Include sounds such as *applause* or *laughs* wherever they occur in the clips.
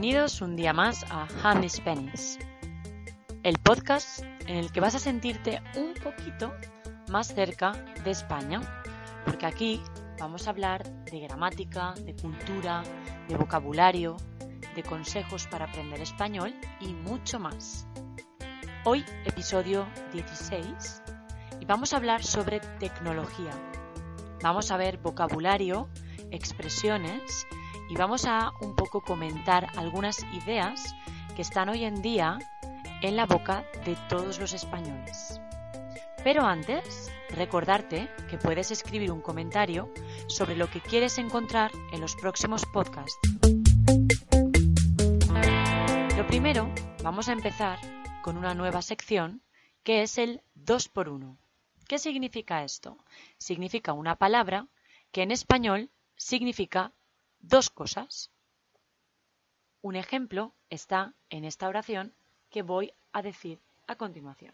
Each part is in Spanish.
Bienvenidos un día más a Handy Spanish, el podcast en el que vas a sentirte un poquito más cerca de España, porque aquí vamos a hablar de gramática, de cultura, de vocabulario, de consejos para aprender español y mucho más. Hoy episodio 16 y vamos a hablar sobre tecnología. Vamos a ver vocabulario, expresiones y vamos a un poco comentar algunas ideas que están hoy en día en la boca de todos los españoles. Pero antes, recordarte que puedes escribir un comentario sobre lo que quieres encontrar en los próximos podcasts. Lo primero, vamos a empezar con una nueva sección que es el 2x1. ¿Qué significa esto? Significa una palabra que en español significa dos cosas. Un ejemplo está en esta oración que voy a decir a continuación.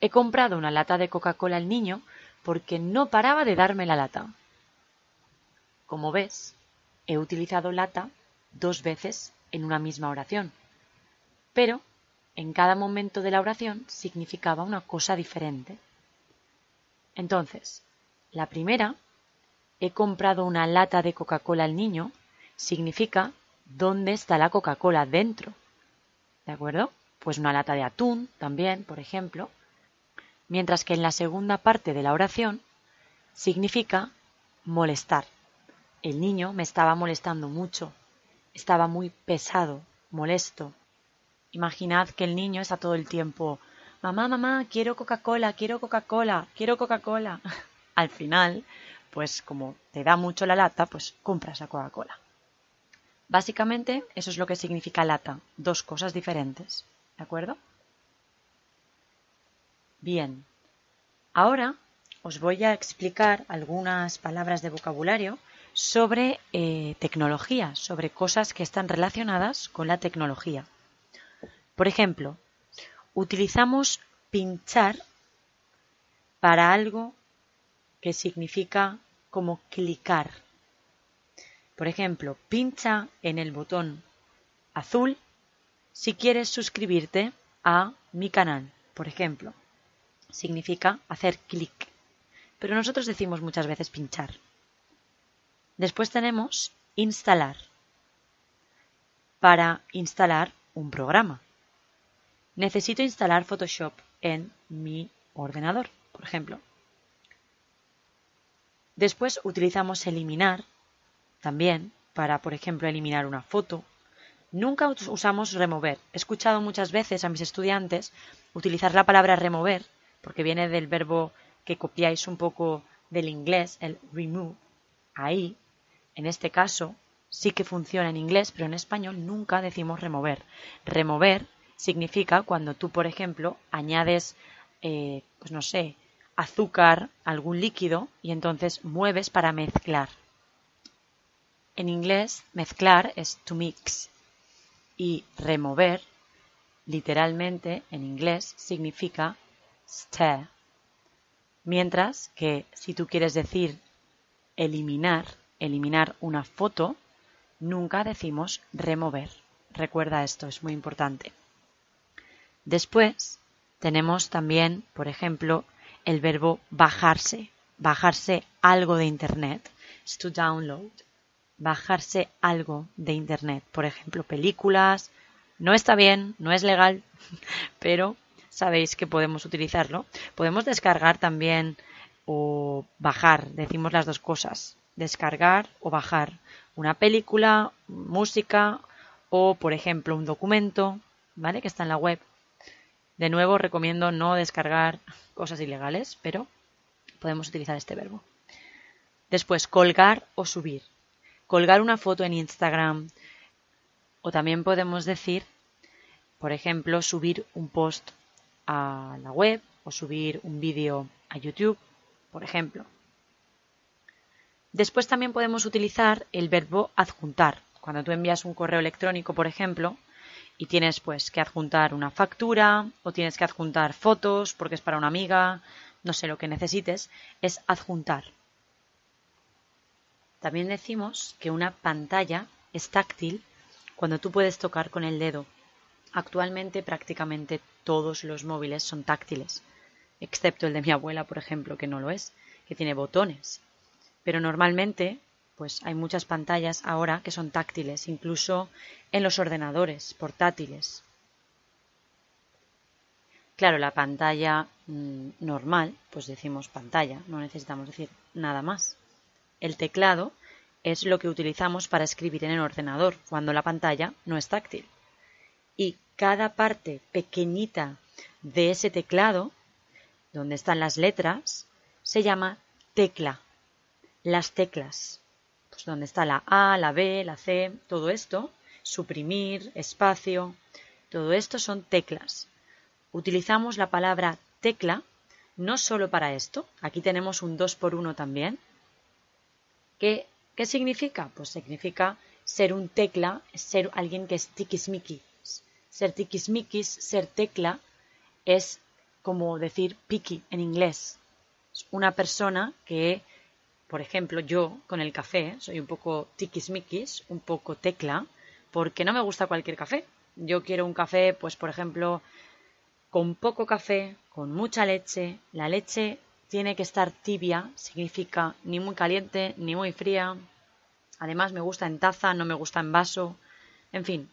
He comprado una lata de Coca-Cola al niño porque no paraba de darme la lata. Como ves, he utilizado lata dos veces en una misma oración, pero en cada momento de la oración significaba una cosa diferente. Entonces, la primera, he comprado una lata de Coca-Cola al niño, significa dónde está la Coca-Cola dentro. ¿De acuerdo? Pues una lata de atún también, por ejemplo. Mientras que en la segunda parte de la oración significa molestar. El niño me estaba molestando mucho, estaba muy pesado, molesto. Imaginad que el niño está todo el tiempo mamá, mamá, quiero Coca-Cola, quiero Coca-Cola, quiero Coca-Cola. *laughs* Al final, pues como te da mucho la lata, pues compras la Coca-Cola. Básicamente, eso es lo que significa lata, dos cosas diferentes. ¿De acuerdo? Bien, ahora os voy a explicar algunas palabras de vocabulario sobre eh, tecnología, sobre cosas que están relacionadas con la tecnología. Por ejemplo, utilizamos pinchar para algo que significa como clicar. Por ejemplo, pincha en el botón azul si quieres suscribirte a mi canal, por ejemplo. Significa hacer clic. Pero nosotros decimos muchas veces pinchar. Después tenemos instalar. Para instalar un programa necesito instalar Photoshop en mi ordenador, por ejemplo. Después utilizamos eliminar también para, por ejemplo, eliminar una foto. Nunca usamos remover. He escuchado muchas veces a mis estudiantes utilizar la palabra remover, porque viene del verbo que copiáis un poco del inglés, el remove. Ahí, en este caso, sí que funciona en inglés, pero en español nunca decimos remover. Remover significa cuando tú, por ejemplo, añades, eh, pues no sé, azúcar, algún líquido, y entonces mueves para mezclar. En inglés, mezclar es to mix y remover, literalmente en inglés, significa stir. Mientras que si tú quieres decir eliminar, eliminar una foto, nunca decimos remover. Recuerda esto, es muy importante. Después tenemos también, por ejemplo, el verbo bajarse, bajarse algo de Internet, es to download, bajarse algo de Internet, por ejemplo, películas, no está bien, no es legal, *laughs* pero sabéis que podemos utilizarlo. Podemos descargar también o bajar, decimos las dos cosas, descargar o bajar una película, música o, por ejemplo, un documento, ¿vale? Que está en la web De nuevo, recomiendo no descargar cosas ilegales, pero podemos utilizar este verbo. Después, colgar o subir. Colgar una foto en Instagram. O también podemos decir, por ejemplo, subir un post a la web o subir un vídeo a YouTube, por ejemplo. Después también podemos utilizar el verbo adjuntar. Cuando tú envías un correo electrónico, por ejemplo, y tienes pues que adjuntar una factura o tienes que adjuntar fotos porque es para una amiga, no sé lo que necesites, es adjuntar. También decimos que una pantalla es táctil cuando tú puedes tocar con el dedo. Actualmente prácticamente todos los móviles son táctiles, excepto el de mi abuela, por ejemplo, que no lo es, que tiene botones. Pero normalmente, pues hay muchas pantallas ahora que son táctiles, incluso en los ordenadores portátiles. Claro, la pantalla mm, normal, pues decimos pantalla, no necesitamos decir nada más. El teclado es lo que utilizamos para escribir en el ordenador cuando la pantalla no es táctil. Y cada parte pequeñita de ese teclado, donde están las letras, se llama tecla. Las teclas, donde está la A, la B, la C, todo esto, suprimir, espacio, todo esto son teclas utilizamos la palabra tecla no solo para esto, aquí tenemos un 2 por 1 también. ¿Qué, ¿Qué significa? Pues significa ser un tecla, ser alguien que es tiquismiquis. Ser tiquismiquis, ser tecla, es como decir picky en inglés. Una persona que, por ejemplo, yo con el café soy un poco tiquismiquis, un poco tecla, porque no me gusta cualquier café. Yo quiero un café, pues por ejemplo, con poco café, con mucha leche. La leche tiene que estar tibia, significa ni muy caliente ni muy fría. Además me gusta en taza, no me gusta en vaso. En fin,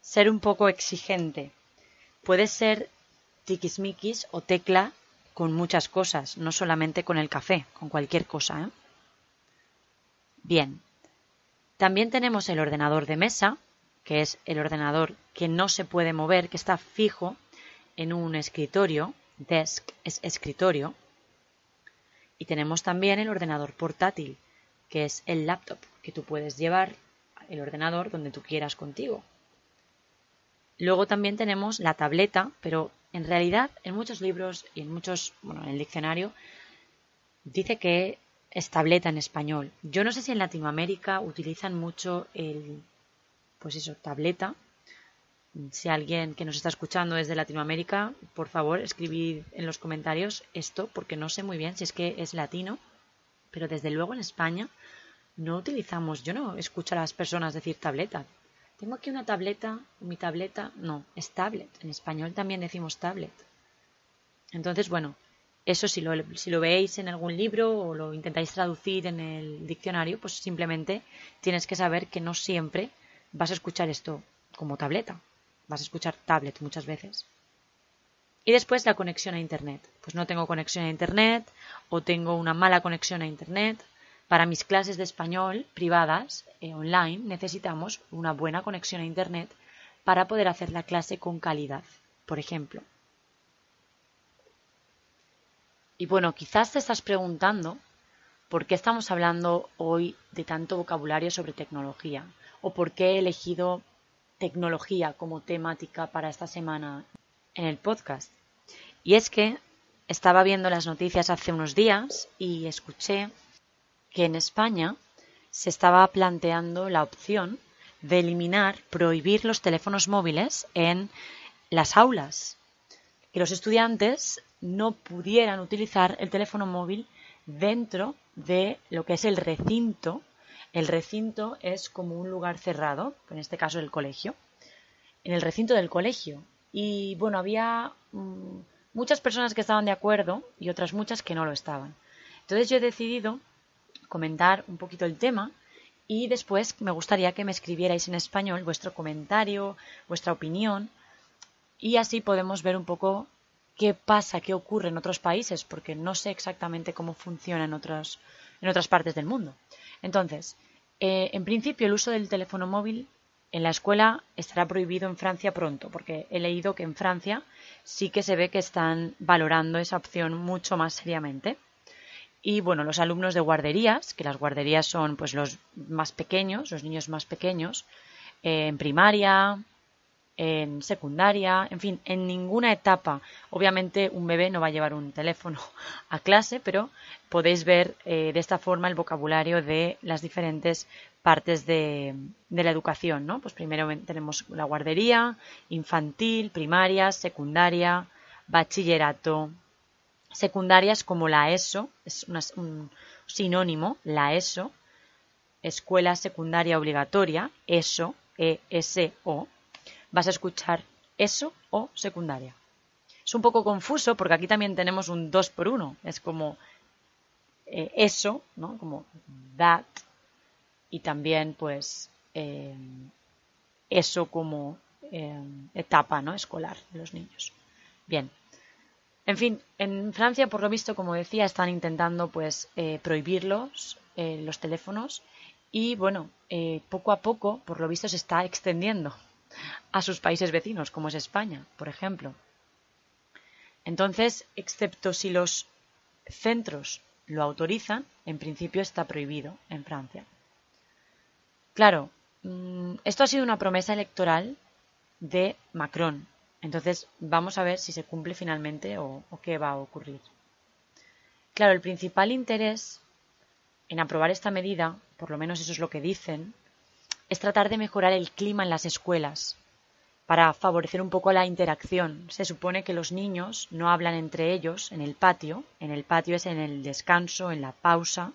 ser un poco exigente. Puede ser tiquismiquis o tecla con muchas cosas, no solamente con el café, con cualquier cosa. ¿eh? Bien, también tenemos el ordenador de mesa, que es el ordenador que no se puede mover, que está fijo en un escritorio, desk es escritorio, y tenemos también el ordenador portátil, que es el laptop, que tú puedes llevar el ordenador donde tú quieras contigo. Luego también tenemos la tableta, pero en realidad en muchos libros y en muchos, bueno, en el diccionario dice que es tableta en español. Yo no sé si en Latinoamérica utilizan mucho el, pues eso, tableta, si alguien que nos está escuchando es de Latinoamérica, por favor, escribid en los comentarios esto, porque no sé muy bien si es que es latino, pero desde luego en España no utilizamos, yo no escucho a las personas decir tableta. Tengo aquí una tableta, mi tableta, no, es tablet. En español también decimos tablet. Entonces, bueno, eso si lo, si lo veis en algún libro o lo intentáis traducir en el diccionario, pues simplemente tienes que saber que no siempre vas a escuchar esto como tableta vas a escuchar tablet muchas veces. Y después la conexión a Internet. Pues no tengo conexión a Internet o tengo una mala conexión a Internet. Para mis clases de español privadas, eh, online, necesitamos una buena conexión a Internet para poder hacer la clase con calidad, por ejemplo. Y bueno, quizás te estás preguntando por qué estamos hablando hoy de tanto vocabulario sobre tecnología o por qué he elegido tecnología como temática para esta semana en el podcast. Y es que estaba viendo las noticias hace unos días y escuché que en España se estaba planteando la opción de eliminar, prohibir los teléfonos móviles en las aulas. Que los estudiantes no pudieran utilizar el teléfono móvil dentro de lo que es el recinto el recinto es como un lugar cerrado, en este caso el colegio, en el recinto del colegio. Y bueno, había mm, muchas personas que estaban de acuerdo y otras muchas que no lo estaban. Entonces yo he decidido comentar un poquito el tema y después me gustaría que me escribierais en español vuestro comentario, vuestra opinión y así podemos ver un poco qué pasa, qué ocurre en otros países, porque no sé exactamente cómo funciona en, en otras partes del mundo. Entonces, eh, en principio el uso del teléfono móvil En la escuela estará prohibido en Francia pronto, porque he leído que en Francia sí que se ve que están valorando esa opción mucho más seriamente. Y bueno, los alumnos de guarderías, que las guarderías son pues los más pequeños, los niños más pequeños, eh, en primaria, en secundaria, en fin, en ninguna etapa. Obviamente un bebé no va a llevar un teléfono *laughs* a clase, pero podéis ver eh, de esta forma el vocabulario de las diferentes partes de, la educación, ¿no? Pues primero tenemos la guardería, infantil, primaria, secundaria, bachillerato. Secundarias como la ESO, es un sinónimo, la ESO, escuela secundaria obligatoria, ESO, E-S-O, vas a escuchar eso o secundaria. Es un poco confuso porque aquí también tenemos un 2 por 1. Es como eh, eso, ¿no? Como that. Y también, pues, eh, eso como eh, etapa ¿no? escolar de los niños. Bien. En fin, en Francia, por lo visto, como decía, están intentando pues prohibirlos, los teléfonos, y bueno, poco a poco, por lo visto, se está extendiendo a sus países vecinos, como es España, por ejemplo. Entonces, excepto si los centros lo autorizan, en principio está prohibido en Francia. Claro, mm, esto ha sido una promesa electoral de Macron. Entonces, vamos a ver si se cumple finalmente o, qué va a ocurrir. Claro, el principal interés en aprobar esta medida, por lo menos eso es lo que dicen, es tratar de mejorar el clima en las escuelas para favorecer un poco la interacción. Se supone que los niños no hablan entre ellos en el patio, en el patio es en el descanso, en la pausa.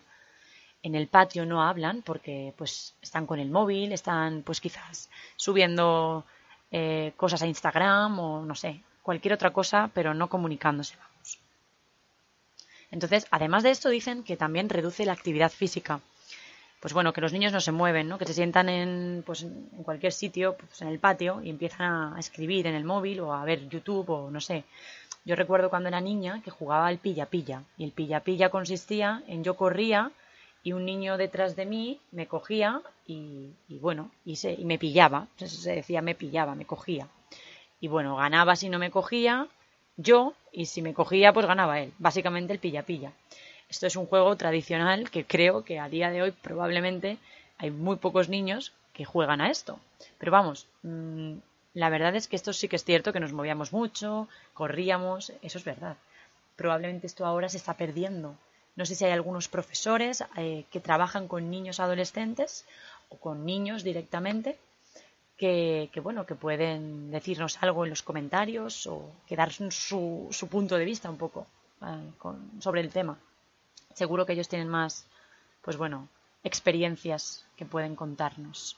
En el patio no hablan porque pues están con el móvil, están pues quizás subiendo eh, cosas a Instagram o no sé, cualquier otra cosa, pero no comunicándose, vamos. Entonces, además de esto, dicen que también reduce la actividad física pues bueno, que los niños no se mueven, ¿no? que se sientan en, pues, en cualquier sitio, pues en el patio, y empiezan a escribir en el móvil o a ver YouTube o no sé. Yo recuerdo cuando era niña que jugaba al pilla-pilla, y el pilla-pilla consistía en yo corría y un niño detrás de mí me cogía y, bueno, y, se, y me pillaba, se decía me pillaba, me cogía. Y bueno, ganaba si no me cogía yo, y si me cogía, pues ganaba él, básicamente el pilla-pilla. Esto es un juego tradicional que creo que a día de hoy probablemente hay muy pocos niños que juegan a esto. Pero vamos, mm, la verdad es que esto sí que es cierto, que nos movíamos mucho, corríamos, eso es verdad. Probablemente esto ahora se está perdiendo. No sé si hay algunos profesores eh, que trabajan con niños adolescentes o con niños directamente que, bueno, que pueden decirnos algo en los comentarios o que dar su, punto de vista un poco eh, sobre el tema. Seguro que ellos tienen más, pues bueno, experiencias que pueden contarnos.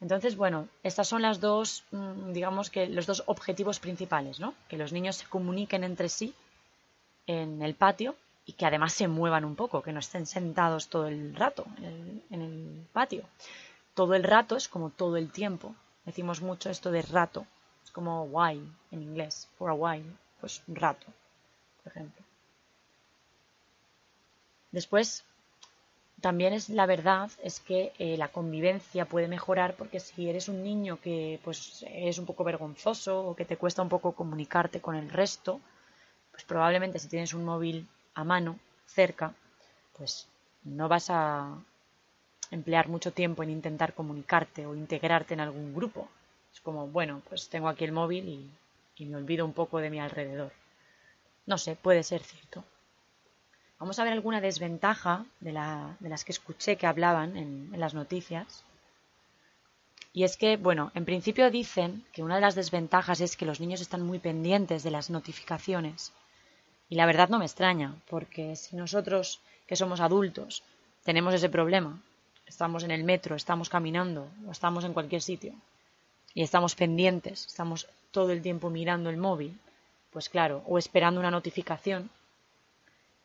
Entonces, bueno, estas son las dos, mm, digamos que los dos objetivos principales, ¿no? Que los niños se comuniquen entre sí en el patio y que además se muevan un poco, que no estén sentados todo el rato en el, patio. Todo el rato es como todo el tiempo. Decimos mucho esto de rato. Es como while en inglés, for a while, pues rato, por ejemplo. Después, también es la verdad es que eh, la convivencia puede mejorar porque si eres un niño que pues es un poco vergonzoso o que te cuesta un poco comunicarte con el resto, pues probablemente si tienes un móvil a mano cerca, pues no vas a emplear mucho tiempo en intentar comunicarte o integrarte en algún grupo. Es como, bueno, pues tengo aquí el móvil y, me olvido un poco de mi alrededor. No sé, puede ser cierto. Vamos a ver alguna desventaja de, las que escuché que hablaban en, las noticias. Y es que, bueno, en principio dicen que una de las desventajas es que los niños están muy pendientes de las notificaciones. Y la verdad no me extraña, porque si nosotros, que somos adultos, tenemos ese problema, estamos en el metro, estamos caminando o estamos en cualquier sitio y estamos pendientes, estamos todo el tiempo mirando el móvil, pues claro, o esperando una notificación,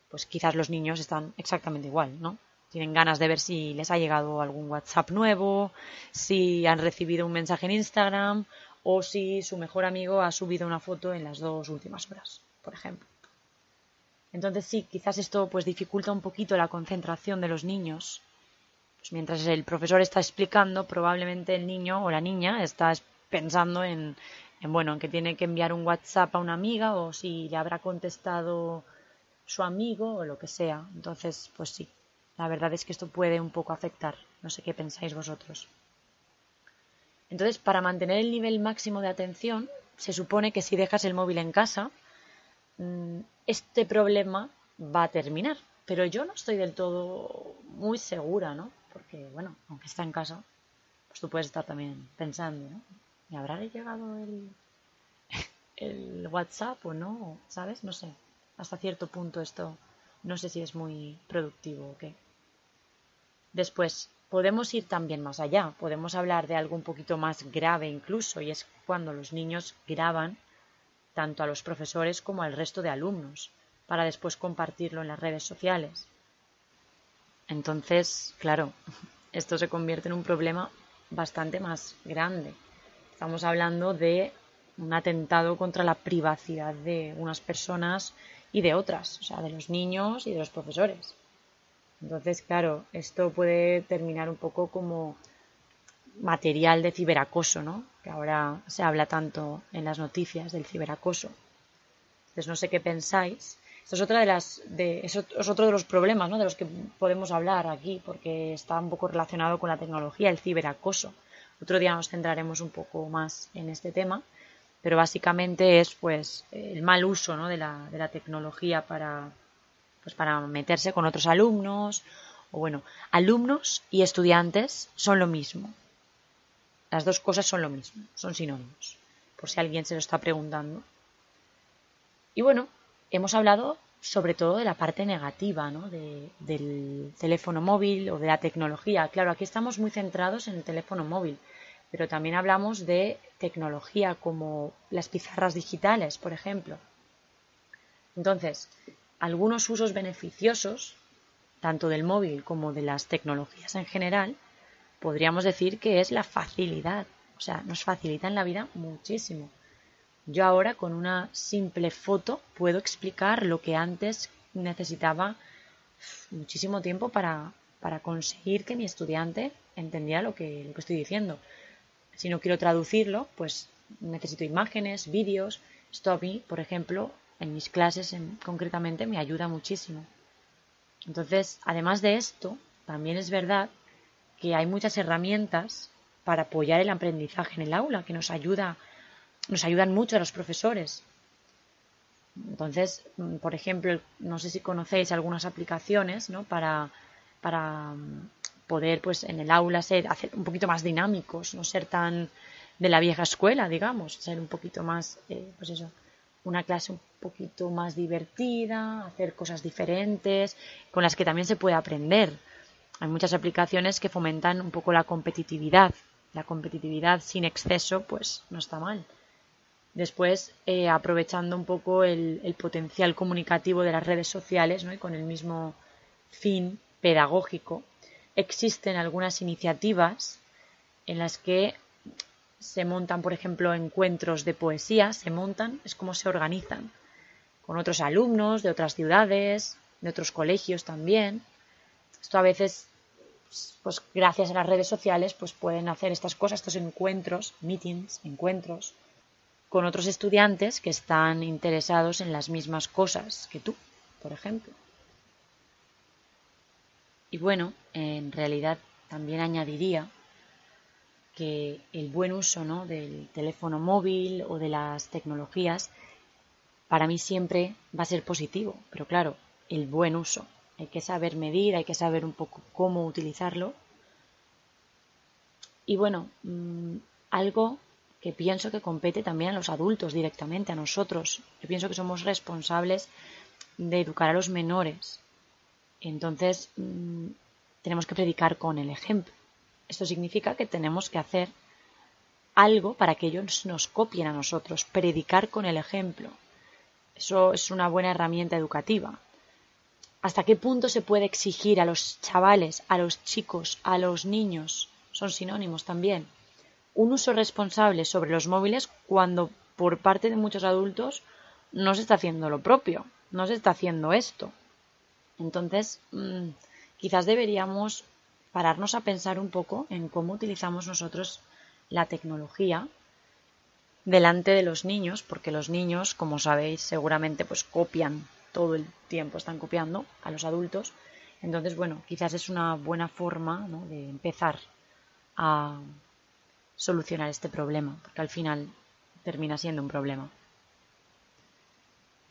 pues quizás los niños están exactamente igual, ¿no? Tienen ganas de ver si les ha llegado algún WhatsApp nuevo, si han recibido un mensaje en Instagram o si su mejor amigo ha subido una foto en las dos últimas horas, por ejemplo. Entonces sí, quizás esto pues dificulta un poquito la concentración de los niños, Pues mientras el profesor está explicando, probablemente el niño o la niña está pensando en, en, bueno, en que tiene que enviar un WhatsApp a una amiga o si le habrá contestado su amigo o lo que sea. Entonces, pues sí, la verdad es que esto puede un poco afectar. No sé qué pensáis vosotros. Entonces, para mantener el nivel máximo de atención, se supone que si dejas el móvil en casa, este problema va a terminar. Pero yo no estoy del todo muy segura, ¿no? Porque, bueno, aunque está en casa, pues tú puedes estar también pensando, ¿no? ¿Me habrá llegado el, *laughs* el WhatsApp o no? ¿Sabes? No sé. Hasta cierto punto esto no sé si es muy productivo o qué. Después, podemos ir también más allá. Podemos hablar de algo un poquito más grave incluso, y es cuando los niños graban tanto a los profesores como al resto de alumnos, para después compartirlo en las redes sociales. Entonces, claro, *laughs* esto se convierte en un problema bastante más grande. Estamos hablando de un atentado contra la privacidad de unas personas y de otras, o sea, de los niños y de los profesores. Entonces, claro, esto puede terminar un poco como material de ciberacoso, ¿no? Que ahora se habla tanto en las noticias del ciberacoso. Entonces, no sé qué pensáis. Esto es otra de las, de, es otro de los problemas, ¿no? De los que podemos hablar aquí, porque está un poco relacionado con la tecnología, el ciberacoso. Otro día nos centraremos un poco más en este tema, pero básicamente es, pues, el mal uso, ¿no? De la, de la tecnología para, pues para meterse con otros alumnos, o bueno, alumnos y estudiantes son lo mismo. Las dos cosas son lo mismo, son sinónimos, por si alguien se lo está preguntando. Y bueno, hemos hablado sobre todo de la parte negativa ¿no? del teléfono móvil o de la tecnología. Claro, aquí estamos muy centrados en el teléfono móvil, pero también hablamos de tecnología como las pizarras digitales, por ejemplo. Entonces, algunos usos beneficiosos, tanto del móvil como de las tecnologías en general, podríamos decir que es la facilidad. O sea, nos facilitan la vida muchísimo. Yo ahora con una simple foto puedo explicar lo que antes necesitaba muchísimo tiempo para, conseguir que mi estudiante entendiera lo que, lo que estoy diciendo. Si no quiero traducirlo, pues necesito imágenes, vídeos. Esto a mí, por ejemplo, en mis clases concretamente me ayuda muchísimo. Entonces, además de esto, también es verdad que hay muchas herramientas para apoyar el aprendizaje en el aula que nos ayuda nos ayudan mucho a los profesores. Entonces, mm, por ejemplo, no sé si conocéis algunas aplicaciones ¿no? para, para mm, poder pues en el aula ser hacer un poquito más dinámicos, no ser tan de la vieja escuela, digamos, ser un poquito más eh, pues eso, una clase un poquito más divertida, hacer cosas diferentes, con las que también se puede aprender. Hay muchas aplicaciones que fomentan un poco la competitividad. La competitividad sin exceso, pues no está mal. Después, eh, aprovechando un poco el, potencial comunicativo de las redes sociales ¿no? y con el mismo fin pedagógico, existen algunas iniciativas en las que se montan, por ejemplo, encuentros de poesía, se montan, es como se organizan, con otros alumnos de otras ciudades, de otros colegios también. Esto a veces, pues gracias a las redes sociales, pues pueden hacer estas cosas, estos encuentros, meetings, encuentros, con otros estudiantes que están interesados en las mismas cosas que tú, por ejemplo. Y bueno, en realidad también añadiría que el buen uso ¿no? del teléfono móvil o de las tecnologías para mí siempre va a ser positivo, pero claro, el buen uso. Hay que saber medir, hay que saber un poco cómo utilizarlo. Y bueno, mm, algo que pienso que compete también a los adultos directamente, a nosotros. Yo pienso que somos responsables de educar a los menores. Entonces, mm, tenemos que predicar con el ejemplo. Esto significa que tenemos que hacer algo para que ellos nos copien a nosotros, predicar con el ejemplo. Eso es una buena herramienta educativa. ¿Hasta qué punto se puede exigir a los chavales, a los chicos, a los niños? Son sinónimos también. Un uso responsable sobre los móviles cuando por parte de muchos adultos no se está haciendo lo propio, no se está haciendo esto. Entonces, mm, quizás deberíamos pararnos a pensar un poco en cómo utilizamos nosotros la tecnología delante de los niños, porque los niños, como sabéis, seguramente pues copian todo el tiempo, están copiando a los adultos. Entonces, bueno, quizás es una buena forma de empezar a solucionar este problema, porque al final termina siendo un problema.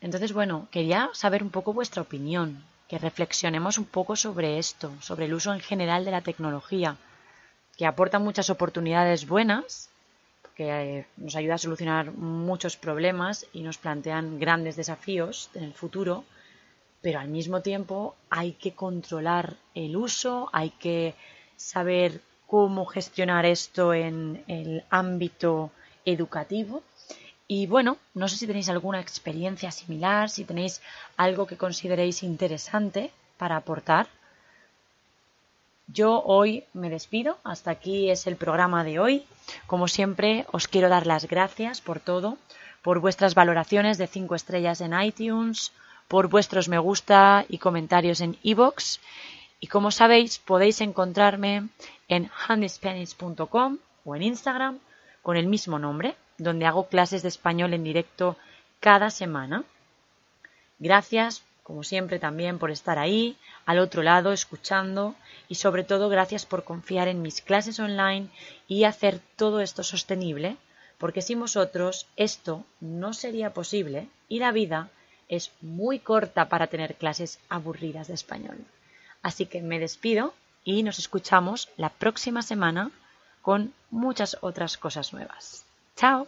Entonces, bueno, quería saber un poco vuestra opinión, que reflexionemos un poco sobre esto, sobre el uso en general de la tecnología, que aporta muchas oportunidades buenas, que eh, nos ayuda a solucionar muchos problemas y nos plantean grandes desafíos en el futuro, pero al mismo tiempo hay que controlar el uso, hay que saber cómo gestionar esto en el ámbito educativo. Y bueno, no sé si tenéis alguna experiencia similar, si tenéis algo que consideréis interesante para aportar. Yo hoy me despido, hasta aquí es el programa de hoy. Como siempre, os quiero dar las gracias por todo, por vuestras valoraciones de 5 estrellas en iTunes, por vuestros me gusta y comentarios en iVoox. Y como sabéis, podéis encontrarme en handyspanish.com o en Instagram con el mismo nombre, donde hago clases de español en directo cada semana. Gracias, como siempre, también por estar ahí, al otro lado, escuchando y sobre todo gracias por confiar en mis clases online y hacer todo esto sostenible, porque sin vosotros esto no sería posible y la vida es muy corta para tener clases aburridas de español. Así que me despido y nos escuchamos la próxima semana con muchas otras cosas nuevas. ¡Chao!